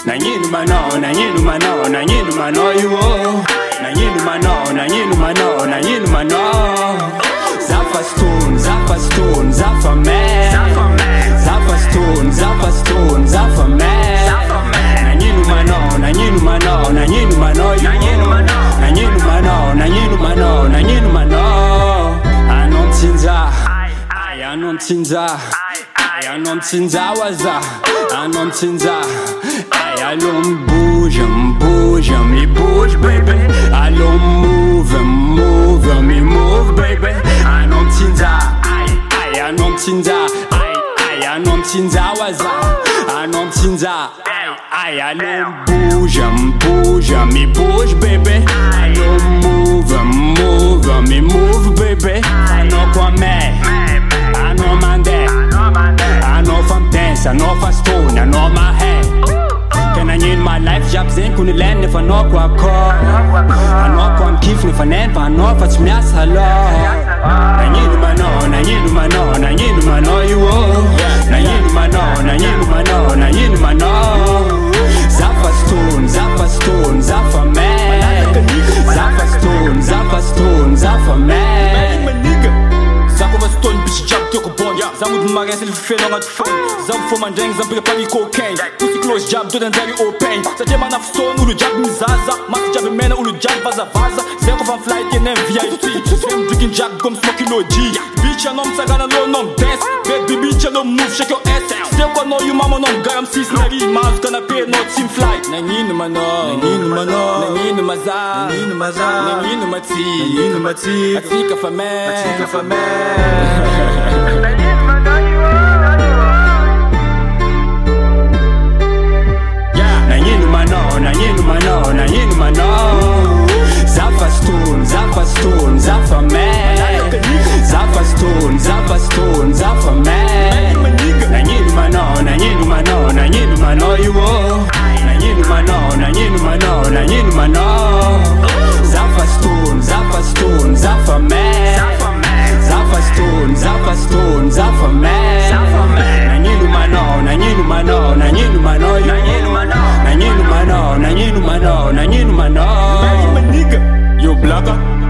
amtinja za mtinja allons bouge, bouge, me bouge baby Allons move, move, me move baby Allons tinza, aïe, aïe, allons tinza, aïe, aïe, allons tinza waza Allons tinza, aïe, aïe, allons bouge, bouge, mi bouge baby lande for nogucnogun kifne fonan vorno for smers lø Zamud marais ele vive longa tufeng zamfuma njengezambikepani cocaine close jab todenzela i-open sathemanafuson ulujab mzaza masijabe mena ulujab vazavaza zekovamflight yene-vip sfemdrikin jack komsmokiloji bitch yanomsakana lo nomdes baby bitch move, shake your ass no sekonoyu mama nomgaya msisinari mazi kanape no team flight nanyini mano nanyini mano nanyini maza nanyini maza nanyini mati nanyini mati atika fame atika fame